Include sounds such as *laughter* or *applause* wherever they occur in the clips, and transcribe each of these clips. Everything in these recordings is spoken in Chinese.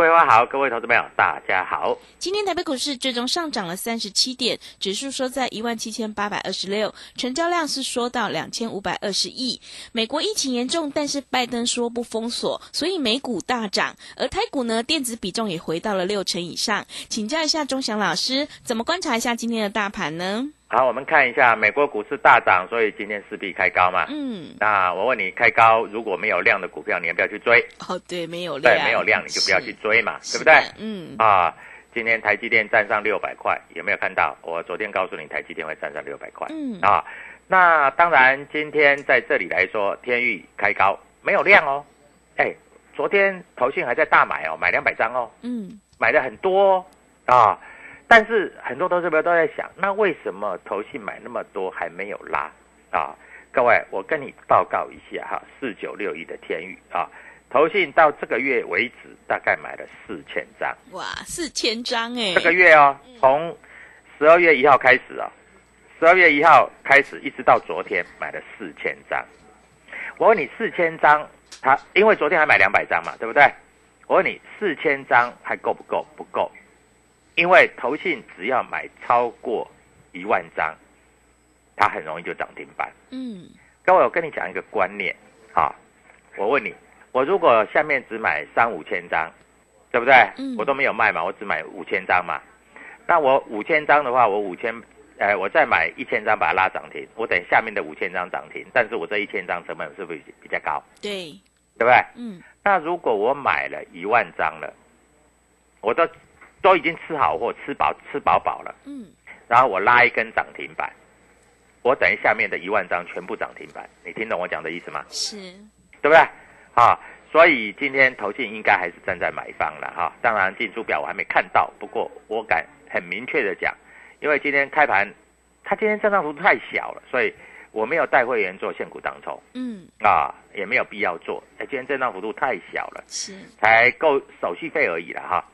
桂花好，各位投资朋友大家好。今天台北股市最终上涨了三十七点，指数收在一万七千八百二十六，成交量是说到两千五百二十亿。美国疫情严重，但是拜登说不封锁，所以美股大涨。而台股呢，电子比重也回到了六成以上。请教一下钟祥老师，怎么观察一下今天的大盘呢？好，我们看一下美国股市大涨，所以今天势必开高嘛。嗯，那我问你，开高如果没有量的股票，你要不要去追？哦，对，没有量，对，没有量你就不要去追嘛，是对不对？嗯，啊，今天台积电站上六百块，有没有看到？我昨天告诉你，台积电会站上六百块。嗯啊，那当然，今天在这里来说，天域开高没有量哦。哎，昨天投信还在大买哦，买两百张哦。嗯，买的很多哦啊，但是很多投资者都在想，那为什么投信买那么多还没有拉啊？各位，我跟你报告一下哈，四九六一的天宇啊，投信到这个月为止大概买了四千张，哇，四千张哎，这个月哦，从十二月一号开始啊、十二月一号开始一直到昨天买了四千张。我问你，四千张，他因为昨天还买两百张嘛，对不对？我问你，四千张还够不够？不够，因为投信只要买超过一万张，它很容易就涨停板。嗯，各位，我跟你讲一个观念啊，我问你，我如果下面只买三五千张，对不对？嗯我都没有卖嘛，我只买五千张嘛。那我五千张的话，我五千，呃，我再买一千张把它拉涨停，我等下面的五千张涨停，但是我这一千张成本是不是比较高？对，对不对？嗯那如果我买了一万张了，我都都已经吃好货、吃饱、吃饱饱了，嗯，然后我拉一根涨停板，我等于下面的一万张全部涨停板，你听懂我讲的意思吗？是，对不对？啊，所以今天投信应该还是站在买方了哈。当然进出表我还没看到，不过我敢很明确的讲，因为今天开盘，它今天震荡幅度太小了，所以我没有带会员做现股当冲嗯啊，也没有必要做。哎，今天震荡幅度太小了。是，才够手续费而已了哈。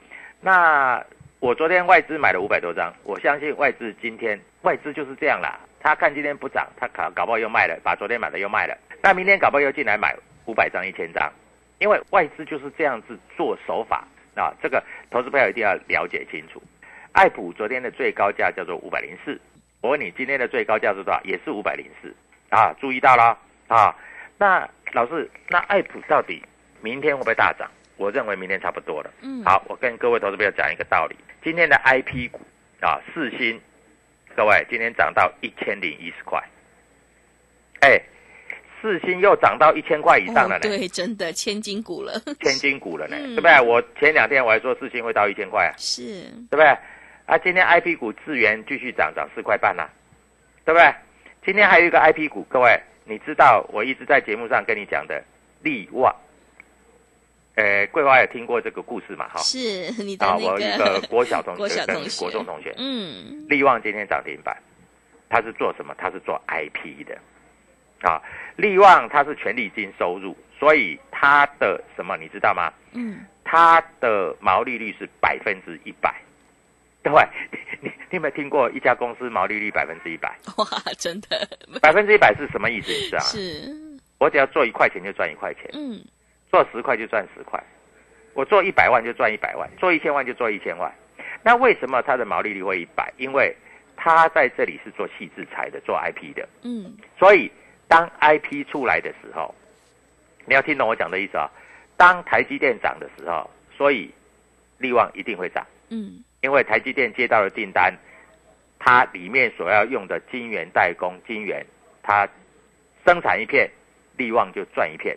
那我昨天外资买了五百多张，我相信外资今天外资就是这样啦，他看今天不涨，他搞搞不好又卖了，把昨天买的又卖了，那明天搞不好又进来买五百张、一千张，因为外资就是这样子做手法啊。这个投资朋友一定要了解清楚。爱普昨天的最高价叫做五百零四，我问你今天的最高价是多少？也是五百零四啊，注意到了啊。那老师，那爱普到底明天会不会大涨？我认为明天差不多了。嗯，好，我跟各位投资朋友讲一个道理。今天的 I P 股啊，四星，各位今天涨到一千零一十块，哎，四星又涨到一千块以上了呢，哦对，真的千金股了，千金股了呢，嗯对不对？我前两天我还说四星会到一千块啊，是，对不对？啊，今天 I P 股资源继续涨，涨四块半啦，对不对？今天还有一个 I P 股，各位，你知道我一直在节目上跟你讲的利旺，呃，桂花也听过这个故事嘛？哈，是你的啊，那我一个国小同 *laughs* 国学跟小同学国中同学，嗯利旺今天涨停板，他是做什么？他是做 I P 的，啊，利旺他是权利金收入，所以他的什么你知道吗？嗯，它的毛利率是百分之一百。各位，你你有没有听过一家公司毛利率百分之一百？哇，真的百分之一百是什么意思？你知道吗？是我只要做一块钱就赚一块钱，嗯做十块就赚十块，我做一百万就赚一百万，做一千万就做一千万。那为什么它的毛利率会一百？因为它在这里是做细制裁的，做 IP 的，嗯所以当 IP 出来的时候，你要听懂我讲的意思啊。当台积电涨的时候，所以利旺一定会涨。嗯因为台积电接到的订单，它里面所要用的晶圆代工晶圆，它生产一片，利旺就赚一片，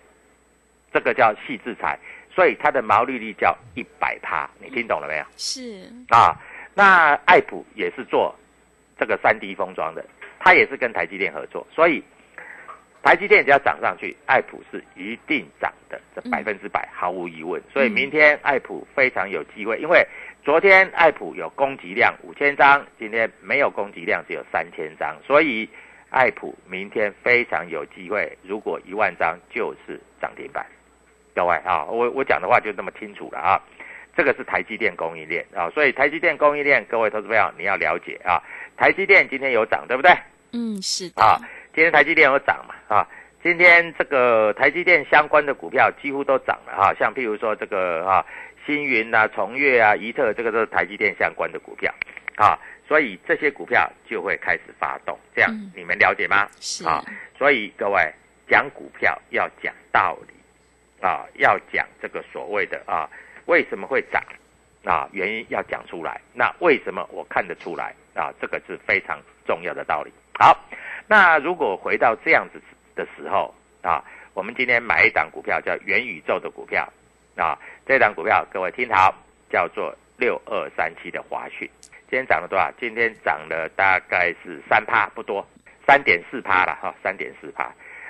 这个叫细制裁，所以它的毛利率叫一百趴，你听懂了没有？是啊，那爱普也是做这个三 D 封装的，它也是跟台积电合作，所以台积电只要涨上去，爱普是一定涨的，这嗯百分之百毫无疑问。所以明天爱普非常有机会，因为昨天爱普有供给量五千张，今天没有供给量，只有三千张，所以爱普明天非常有机会，如果一万张就是涨停板。各位啊，我我讲的话就那么清楚了啊。这个是台积电供应链啊，所以台积电供应链，各位投资朋友你要了解啊。台积电今天有涨，对不对？嗯是的啊，今天台积电有涨嘛啊，今天这个台积电相关的股票几乎都涨了啊，像譬如说这个啊星云啊、崇越啊、怡特，这个都是台积电相关的股票啊，所以这些股票就会开始发动，这样、嗯你们了解吗？是啊，所以各位讲股票要讲道理啊，要讲这个所谓的啊为什么会涨啊，原因要讲出来。那为什么我看得出来啊？这个是非常重要的道理。好，那如果回到这样子的时候啊，我们今天买一档股票叫元宇宙的股票啊，这档股票各位听好，叫做六二三七的华讯，今天涨了多少？今天涨了大概是三趴，不多，三点四趴了哈，三点四趴。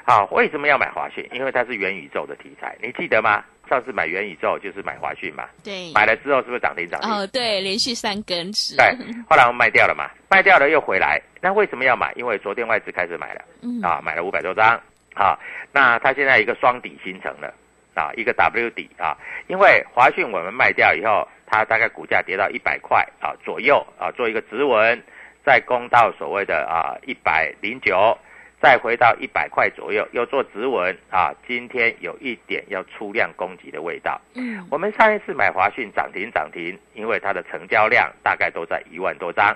好，为什么要买华讯？因为它是元宇宙的题材，你记得吗？上次买元宇宙就是买华讯嘛，对买了之后是不是涨停涨停？哦对连续三根是对，*laughs* 后来我们卖掉了嘛，卖掉了又回来，那为什么要买？因为昨天外资开始买了。嗯啊，买了五百多张啊。那它现在一个双底形成了啊，一个 W 底啊。因为华讯我们卖掉以后，它大概股价跌到一百块啊左右啊，做一个止稳，再攻到所谓的啊一百零九，再回到一百块左右，又做止稳啊。今天有一点要出量攻击的味道。嗯我们上一次买华讯涨停涨停，因为它的成交量大概都在一万多张。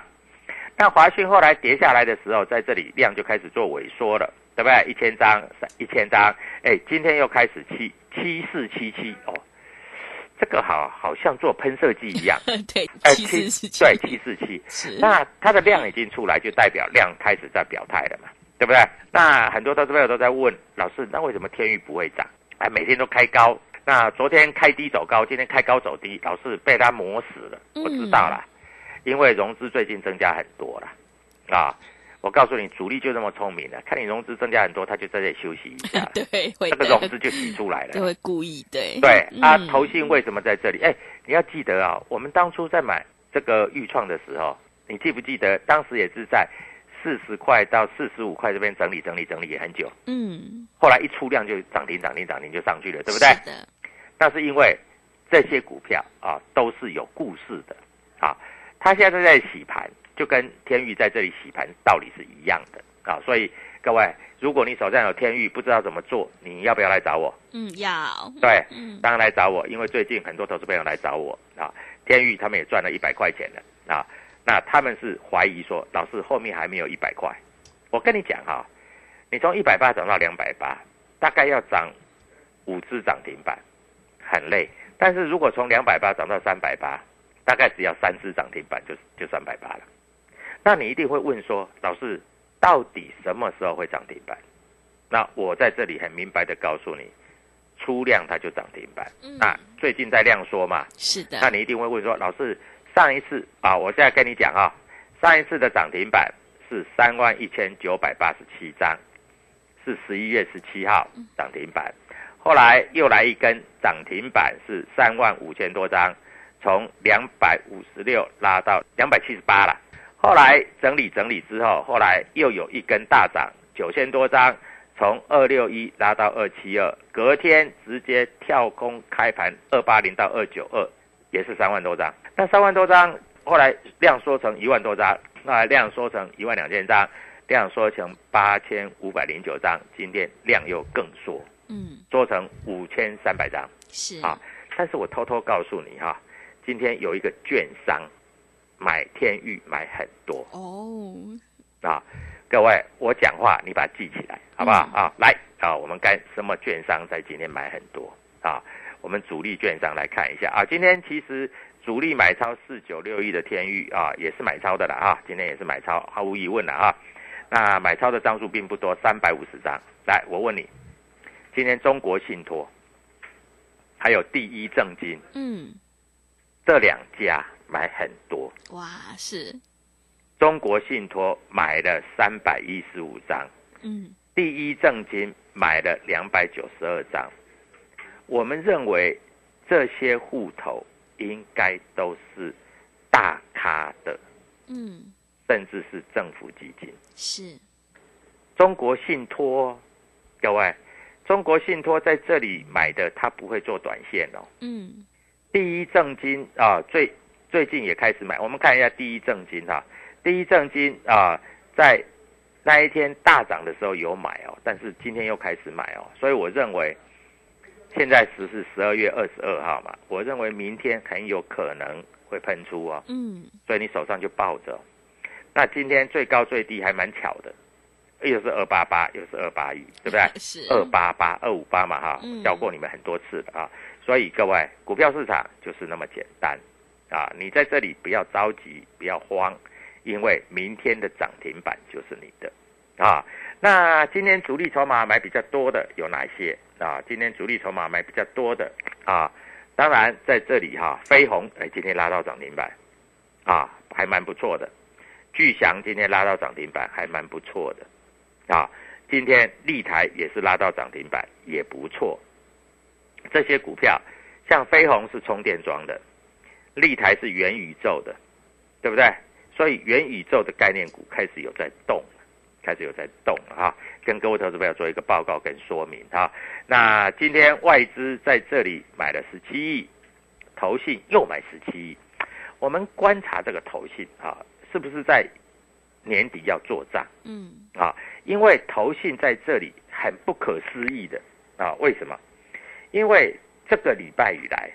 那华讯后来跌下来的时候，在这里量就开始做萎缩了，对不对？一千张、一千张，哎，今天又开始七七四七七哦，这个好好像做喷射机一样，*laughs* 对哎，七四七对七四七，是那它的量已经出来，就代表量开始在表态了嘛，对不对？那很多投资朋友都在问老师，那为什么天域不会涨？哎，每天都开高，那昨天开低走高，今天开高走低，老师被它磨死了。我知道了，因为融资最近增加很多了，啊，我告诉你，主力就这么聪明了，看你融资增加很多，他就在这里休息一下，*laughs* 对会这个的融资就洗出来了就。会故意对对啊嗯，投信为什么在这里？哎，你要记得啊，我们当初在买这个豫创的时候，你记不记得当时也是在四十块到四十五块这边整理整理整理也很久，嗯。后来一出量就涨停涨停涨停就上去了，对不对？是的。那是因为这些股票啊都是有故事的啊，它现在在洗盘，就跟天域在这里洗盘道理是一样的啊，所以各位，如果你手上有天域不知道怎么做，你要不要来找我？嗯要。对，嗯。当然来找我，因为最近很多投资朋友来找我啊，天域他们也赚了一百块钱了啊，那他们是怀疑说，老师后面还没有一百块，我跟你讲哈、你从一百八涨到两百八，大概要涨五只涨停板，很累。但是如果从两百八涨到三百八，大概只要三只涨停板就就三百八了。那你一定会问说，老师到底什么时候会涨停板？那我在这里很明白的告诉你，出量它就涨停板。嗯那最近在量缩嘛，是的那你一定会问说，老师上一次啊，我现在跟你讲啊，上一次的涨停板是三万一千九百八十七张，是十一月十七号涨停板，后来又来一根涨停板是三万五千多张，从两百五十六拉到两百七十八了。后来整理整理之后，后来又有一根大涨九千多张，从二六一拉到二七二，隔天直接跳空开盘二八零到二九二，也是三万多张。那三万多张后来量缩成一万多张，那量缩成一万两千张，量缩成八千五百零九张，今天量又更缩，嗯，缩成五千三百张。是啊，但是我偷偷告诉你哈，今天有一个券商买天域买很多哦，啊，各位我讲话你把它记起来好不好、嗯啊？来啊，我们该什么券商在今天买很多啊？我们主力券商来看一下啊，今天其实主力买超四九六亿的天域啊，也是买超的啦啊，今天也是买超，毫无疑问了啊。那买超的张数并不多，三百五十张。来，我问你，今天中国信托还有第一正金嗯，这两家买很多，哇，是，中国信托买了三百一十五张，嗯，第一正金买了两百九十二张。我们认为这些户头应该都是大咖的，嗯，甚至是政府基金。是，中国信托，各位，中国信托在这里买的，它不会做短线哦。嗯，第一正金啊，最最近也开始买。我们看一下第一正金哈、第一正金啊，在那一天大涨的时候有买哦，但是今天又开始买哦，所以我认为现在时是十二月二十二号嘛，我认为明天很有可能会喷出哦，嗯，所以你手上就抱着。那今天最高最低还蛮巧的，又是二八八，又是二八一，对不对？*laughs* 是，二八八、二五八嘛，哈嗯，教过你们很多次的啊。所以各位，股票市场就是那么简单啊！你在这里不要着急，不要慌，因为明天的涨停板就是你的啊。那今天主力筹码买比较多的有哪些啊？今天主力筹码买比较多的啊，当然在这里哈、飞鸿哎今天拉到涨停板啊，还蛮不错的。巨祥今天拉到涨停板，还蛮不错的啊。今天立台也是拉到涨停板，也不错。这些股票，像飞鸿是充电桩的，立台是元宇宙的，对不对？所以元宇宙的概念股开始有在动，开始有在动了哈。跟各位投资朋友做一个报告跟说明哈。那今天外资在这里买了十七亿，投信又买十七亿。我们观察这个投信啊，是不是在年底要做账？嗯，啊，因为投信在这里很不可思议的啊，为什么？因为这个礼拜以来，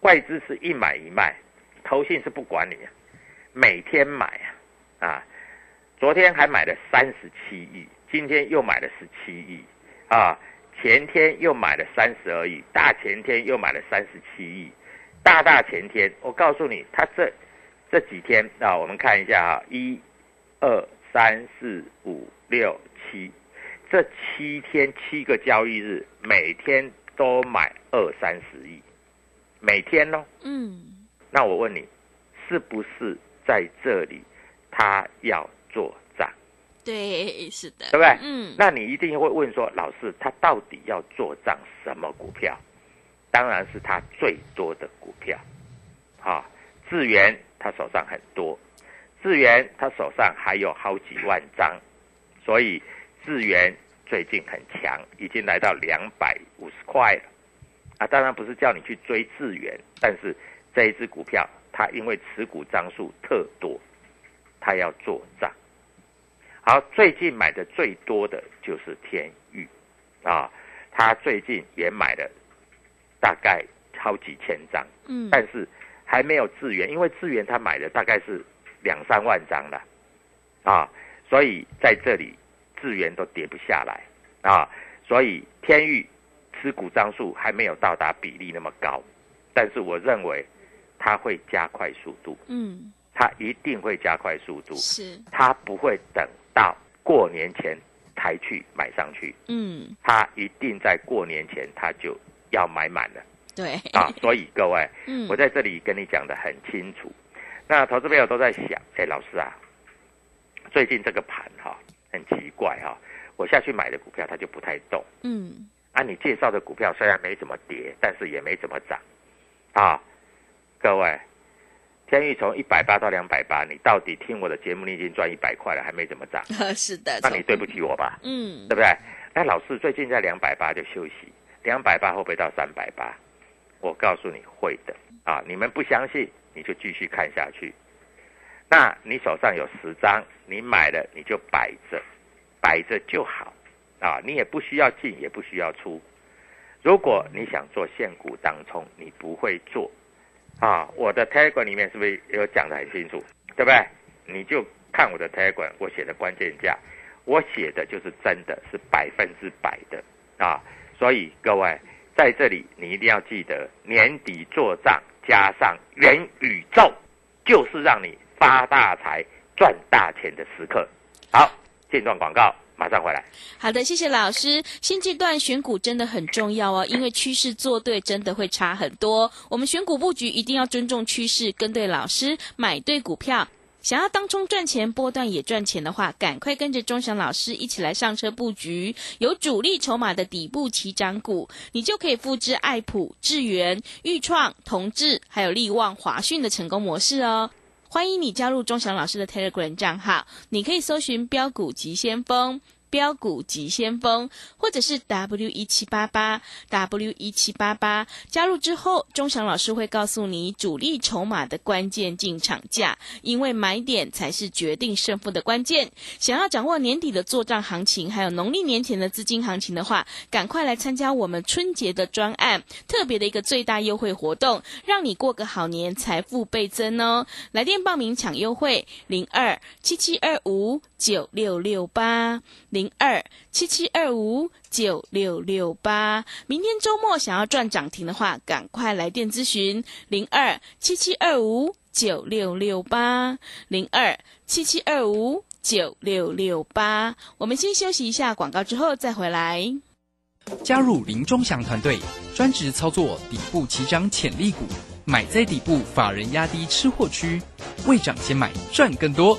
外资是一买一卖，投信是不管你啊，每天买啊，啊，昨天还买了三十七亿，今天又买了十七亿，啊，前天又买了三十二亿，大前天又买了三十七亿，大大前天，我告诉你，他这这几天啊，我们看一下啊，一、二、三、四、五、六、七，这七天七个交易日，每天都买二三十亿，每天哦。嗯，那我问你，是不是在这里他要做账，对，是的，对不对？嗯，那你一定会问说，老师他到底要做账什么股票？当然是他最多的股票，啊，智源他手上很多，智源他手上还有好几万张，所以智源最近很强，已经来到两百五十块了。啊，当然不是叫你去追智源，但是这一只股票它因为持股张数特多，它要做账。好，最近买的最多的就是天域，啊，他最近也买了大概好几千张，嗯，但是还没有智源，因为智源他买的大概是两三万张了，啊，所以在这里智源都跌不下来，啊，所以天域持股张数还没有到达比例那么高，但是我认为它会加快速度，嗯，它一定会加快速度，是，它不会等到过年前才去买上去，嗯，他一定在过年前他就要买满了。对，啊！所以各位，嗯，我在这里跟你讲的很清楚，那投资朋友都在想，哎，老师啊，最近这个盘哈很奇怪哈，我下去买的股票它就不太动。嗯，啊，你介绍的股票虽然没怎么跌，但是也没怎么涨，啊，各位，天域从一百八到两百八，你到底听我的节目，你已经赚一百块了，还没怎么涨，*laughs* 是的，那你对不起我吧，嗯对不对？那老师最近在两百八就休息，两百八会不会到三百八？我告诉你会的啊！你们不相信，你就继续看下去。那你手上有十张，你买了你就摆着，摆着就好啊！你也不需要进，也不需要出。如果你想做现股当冲，你不会做啊！我的 Telegram 里面是不是有讲得很清楚？对不对？你就看我的 Telegram，我写的关键价，我写的就是真的是百分之百的啊！所以各位在这里，你一定要记得，年底做账加上元宇宙，就是让你发大财、赚大钱的时刻。好，进段广告，马上回来。好的，谢谢老师。现阶段选股真的很重要哦，因为趋势做对真的会差很多。我们选股布局一定要尊重趋势，跟对老师，买对股票。想要当中赚钱，波段也赚钱的话，赶快跟着钟祥老师一起来上车布局有主力筹码的底部起涨股，你就可以复制爱普、智源、裕创、同志还有力旺、华讯的成功模式哦。欢迎你加入钟祥老师的 Telegram 账号，你可以搜寻标股急先锋。标股急先锋，或者是 W 一七八八 W 一七八八，加入之后，钟祥老师会告诉你主力筹码的关键进场价，因为买点才是决定胜负的关键。想要掌握年底的做账行情，还有农历年前的资金行情的话，赶快来参加我们春节的专案，特别的一个最大优惠活动，让你过个好年，财富倍增哦！来电报名抢优惠，零二七七二五九六六八零。二七七二五九六六八，明天周末想要赚涨停的话，赶快来电咨询零二七七二五九六六八零二七七二五九六六八。我们先休息一下广告，之后再回来。加入林中祥团队，专职操作底部起涨潜力股，买在底部，法人压低吃货区，未涨先买赚更多。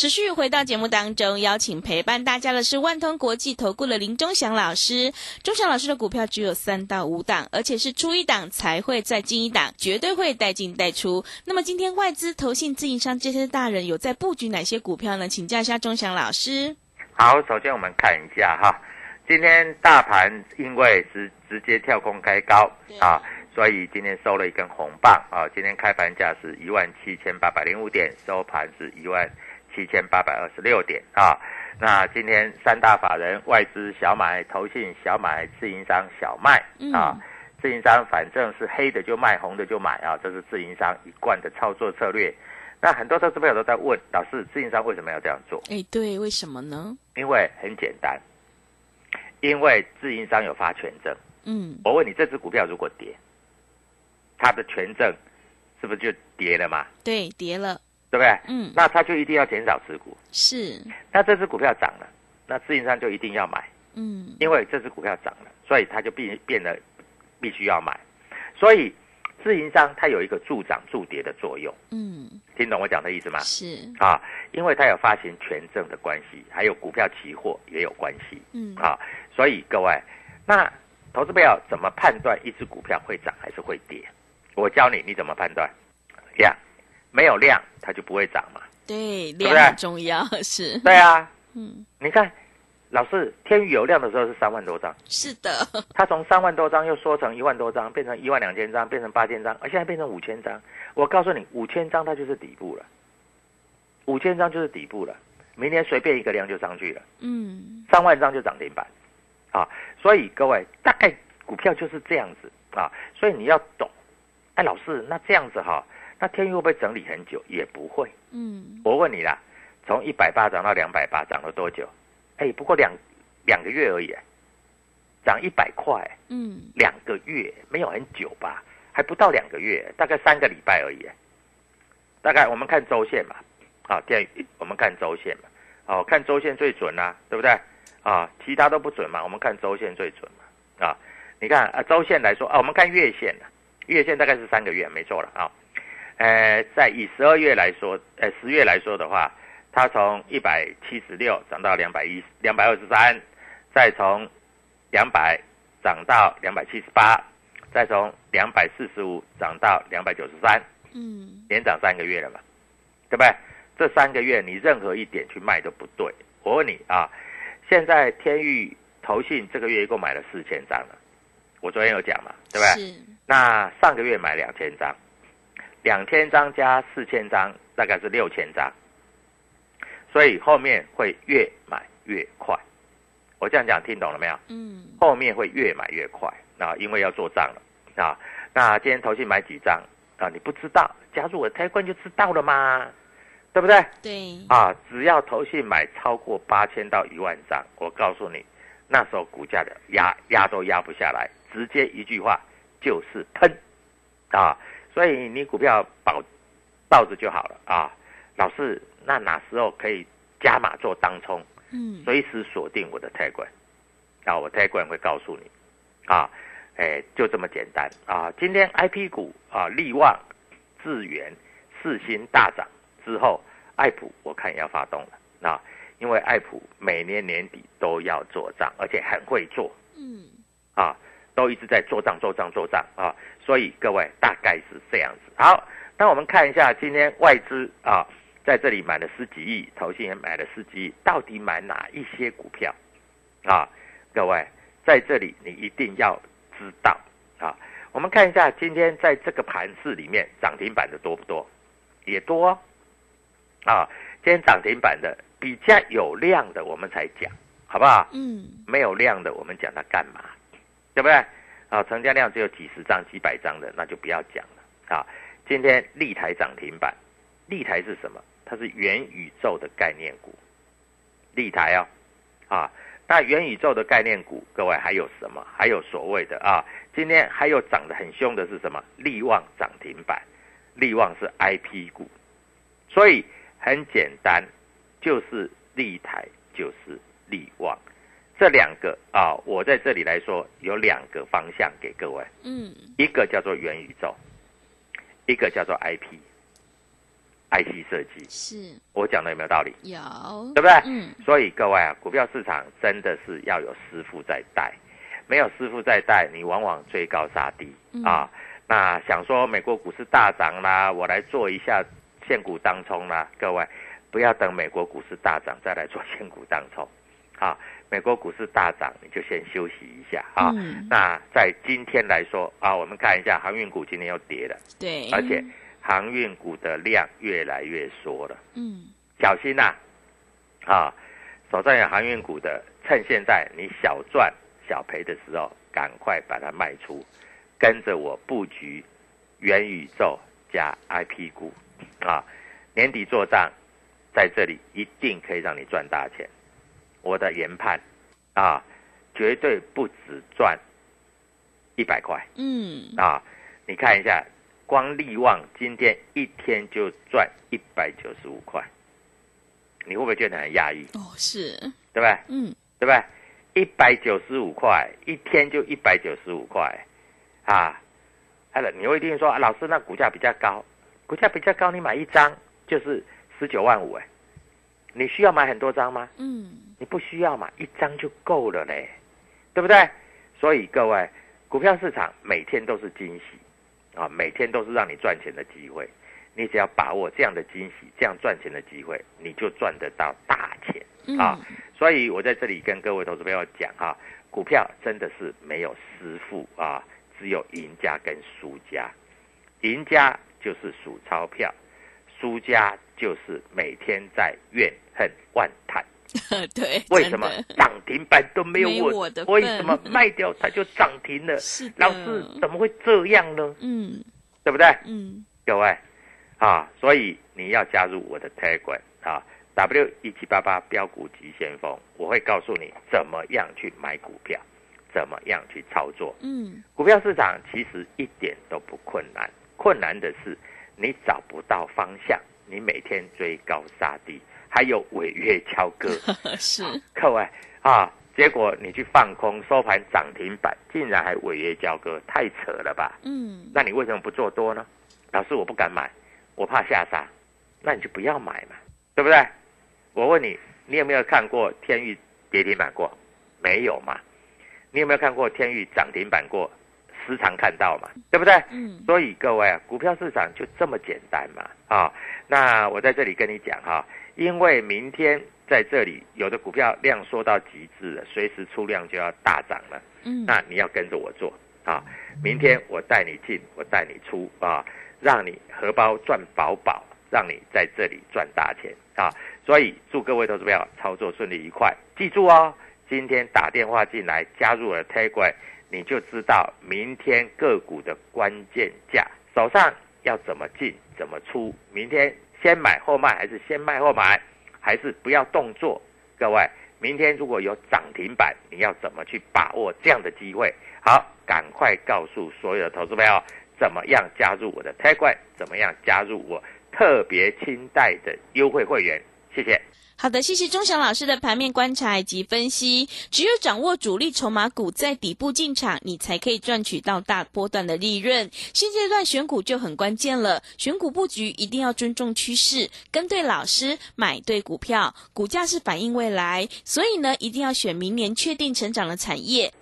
持续回到节目当中，邀请陪伴大家的是万通国际投顾的林忠祥老师。忠祥老师的股票只有三到五档，而且是出一档才会再进一档，绝对会带进带出。那么今天外资、投信、自营商这些大人有在布局哪些股票呢？请教一下忠祥老师。好，首先我们看一下哈，今天大盘因为直直接跳空开高啊，所以今天收了一根红棒啊。今天开盘价是一万七千八百零五点，收盘是一万。七千八百二十六点啊！那今天三大法人外资小买、投信小买、自营商小卖啊！自营商反正是黑的就卖，红的就买啊！这是自营商一贯的操作策略。那很多投资朋友都在问老师，自营商为什么要这样做？哎，对，为什么呢？因为很简单，因为自营商有发权证。嗯，我问你，这只股票如果跌，它的权证是不是就跌了嘛？对，跌了。对不对？嗯，那他就一定要减少持股。是。那这只股票涨了，那自营商就一定要买。嗯。因为这只股票涨了，所以他就必变得必须要买。所以自营商它有一个助涨助跌的作用。嗯。听懂我讲的意思吗？是。啊，因为它有发行权证的关系，还有股票期货也有关系。嗯。啊，所以各位，那投资友怎么判断一只股票会涨还是会跌？我教你，你怎么判断？这样。没有量，它就不会涨嘛。对，量很重要，是。对啊，嗯，你看，老师天宇有量的时候是三万多张，是的。它从三万多张又缩成一万多张，变成一万两千张，变成八千张，而现在变成五千张。我告诉你，五千张它就是底部了，五千张就是底部了。明天随便一个量就上去了，嗯，三万张就涨停板，啊，所以各位大概股票就是这样子啊，所以你要懂。哎，老师，那这样子哈。那天域会不会整理很久？也不会。嗯，我问你啦，从一百八涨到两百八，涨了多久？哎，不过两两个月而已。涨一百块，嗯，两个月没有很久吧，还不到两个月，大概三个礼拜而已。大概我们看周线嘛，啊，电我们看周线嘛，哦，看周线最准啦、对不对？啊，其他都不准嘛，我们看周线最准嘛，啊，你看啊，周线来说啊，我们看月线月线大概是三个月，没错了啊。呃，在以十二月来说，呃，十月来说的话，它从一百七十六涨到两百一两百二十三，再从两百涨到两百七十八，再从两百四十五涨到两百九十三，嗯，连涨三个月了嘛，对不对？这三个月你任何一点去卖都不对。我问你啊，现在天域投信这个月一共买了四千张了，我昨天有讲嘛，对不对？是，那上个月买两千张，两千张加四千张，大概是六千张，所以后面会越买越快。我这样讲听懂了没有？嗯，后面会越买越快啊，因为要做账了啊。那今天投信买几张啊？你不知道，加入我的开关就知道了嘛，对不对？对，啊，只要投信买超过八千到一万张，我告诉你，那时候股价的压压都压不下来，直接一句话就是喷啊！所以你股票保抱着就好了啊。老师，那哪时候可以加码做当冲？嗯，随时锁定我的 Telegram，啊，我 Telegram 会告诉你，啊，哎，就这么简单啊。今天 IP 股啊，力旺、智源、四星大涨之后，爱普我看也要发动了啊，因为爱普每年年底都要做账，而且很会做嗯，啊，都一直在做账、做账、做账啊，所以各位大概是这样子。好，那我们看一下今天外资啊。在这里买了十几亿，投信也买了十几亿，到底买哪一些股票？啊，各位在这里你一定要知道啊。我们看一下今天在这个盘市里面涨停板的多不多？也多哦啊。今天涨停板的比较有量的，我们才讲，好不好？嗯，没有量的，我们讲它干嘛？对不对？啊，成交量只有几十张、几百张的，那就不要讲了啊。今天立台涨停板，立台是什么？它是元宇宙的概念股，立台哦，啊，那元宇宙的概念股，各位还有什么？还有所谓的啊，今天还有涨得很凶的是什么？力旺涨停板，力旺是 IP 股，所以很简单，就是立台就是力旺，这两个啊，我在这里来说有两个方向给各位，嗯，一个叫做元宇宙，一个叫做 IP。IC 设计，是。我讲的有没有道理？有，对不对？嗯，所以各位啊，股票市场真的是要有师傅在带，没有师傅在带，你往往追高杀低、嗯。啊。那想说美国股市大涨啦，我来做一下现股当冲啦，各位。不要等美国股市大涨再来做现股当冲啊。美国股市大涨，你就先休息一下啊。嗯那在今天来说啊，我们看一下航运股今天又跌了，对，而且航运股的量越来越缩了。嗯，小心呐、啊！手上有航运股的，趁现在你小赚小赔的时候，赶快把它卖出，跟着我布局元宇宙加 IP 股啊！年底做账，在这里一定可以让你赚大钱。我的研判啊，绝对不止赚一百块嗯，啊！你看一下，光利旺今天一天就赚一百九十五块，你会不会觉得很压抑？哦，是，对不对？嗯，对不对？一百九十五块，一天就一百九十五块，啊！还有你会一定说，啊、老师那股价比较高，股价比较高，你买一张就是十九万五，哎，你需要买很多张吗？嗯，你不需要嘛，一张就够了嘞，对不对？所以各位，股票市场每天都是惊喜啊，每天都是让你赚钱的机会。你只要把握这样的惊喜，这样赚钱的机会，你就赚得到大钱嗯啊！所以我在这里跟各位投资朋友讲哈、股票真的是没有师傅啊，只有赢家跟输家。赢家就是数钞票，输家就是每天在怨恨万叹。*laughs* 对，*laughs* 为什么涨停板都没有没我？我的为什么卖掉它就涨停了？*laughs* 是，老师怎么会这样呢？嗯对不对？嗯，各位啊，所以你要加入我的 Telegram 啊，W 一七八八标股急先锋，我会告诉你怎么样去买股票，怎么样去操作。嗯，股票市场其实一点都不困难，困难的是你找不到方向，你每天追高杀低，还有违约交割。*laughs* 是，各位啊，结果你去放空，收盘涨停板，竟然还违约交割，太扯了吧？嗯，那你为什么不做多呢？老师，我不敢买，我怕下杀，那你就不要买嘛，对不对？我问你，你有没有看过天域跌停板过？没有嘛？你有没有看过天域涨停板过？时常看到嘛，对不对？嗯，所以各位啊，股票市场就这么简单嘛啊！那我在这里跟你讲哈、因为明天在这里有的股票量缩到极致了，随时出量就要大涨了。嗯，那你要跟着我做啊！明天我带你进，我带你出啊，让你荷包赚饱饱，让你在这里赚大钱啊！所以祝各位投资朋友操作顺利愉快，记住哦，今天打电话进来加入了 t a g 你就知道明天个股的关键价，手上要怎么进怎么出，明天先买后卖还是先卖后买，还是不要动作？各位，明天如果有涨停板，你要怎么去把握这样的机会？好，赶快告诉所有的投资朋友，怎么样加入我的 t a g 怎么样加入我特别清代的优惠会员？谢谢。好的，谢谢钟祥老师的盘面观察以及分析。只有掌握主力筹码股在底部进场，你才可以赚取到大波段的利润。现阶段选股就很关键了，选股布局一定要尊重趋势，跟对老师，买对股票。股价是反映未来，所以呢，一定要选明年确定成长的产业。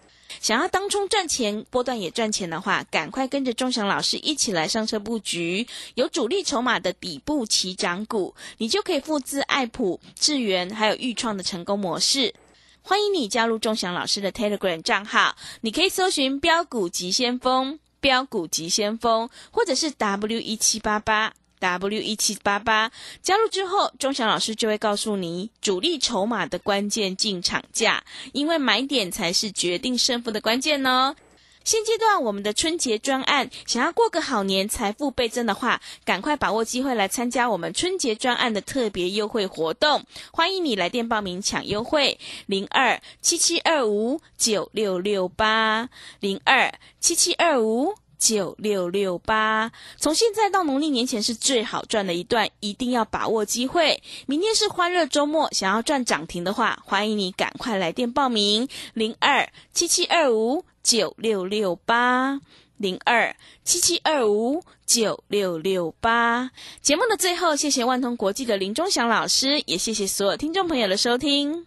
想要当冲赚钱，波段也赚钱的话，赶快跟着钟祥老师一起来上车布局，有主力筹码的底部起涨股，你就可以复制爱普、智源还有豫创的成功模式。欢迎你加入钟祥老师的 Telegram 账号，你可以搜寻“标股急先锋”、“标股急先锋”，或者是 W 一七八八。W 一七八八加入之后，钟祥老师就会告诉你主力筹码的关键进场价，因为买点才是决定胜负的关键哦。现阶段我们的春节专案，想要过个好年、财富倍增的话，赶快把握机会来参加我们春节专案的特别优惠活动。欢迎你来电报名抢优惠，零二七七二五九六六八零二七七二五。九六六八，从现在到农历年前是最好赚的一段，一定要把握机会。明天是欢乐周末，想要赚涨停的话，欢迎你赶快来电报名，零二七七二五九六六八，零二七七二五九六六八。节目的最后，谢谢万通国际的林忠祥老师，也谢谢所有听众朋友的收听。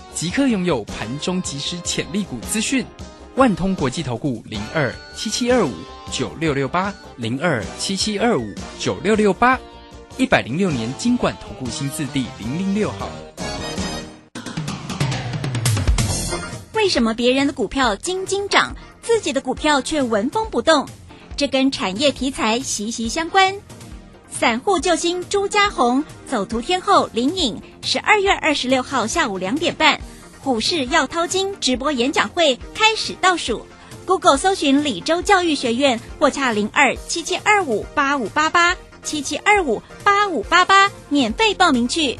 即刻拥有盘中即时潜力股资讯。万通国际投顾零二七七二五九六六八零二七七二五九六六八，一百零六年经管投顾新字第零零六号。为什么别人的股票斤斤涨，自己的股票却纹风不动？这跟产业题材息息相关。散户救星朱家红，走图天后林颖，十二月二十六号下午两点半，虎市要掏金直播演讲会开始倒数。Google 搜寻李州教育学院或洽零二七七二五八五八八七七二五八五八八，免费报名去。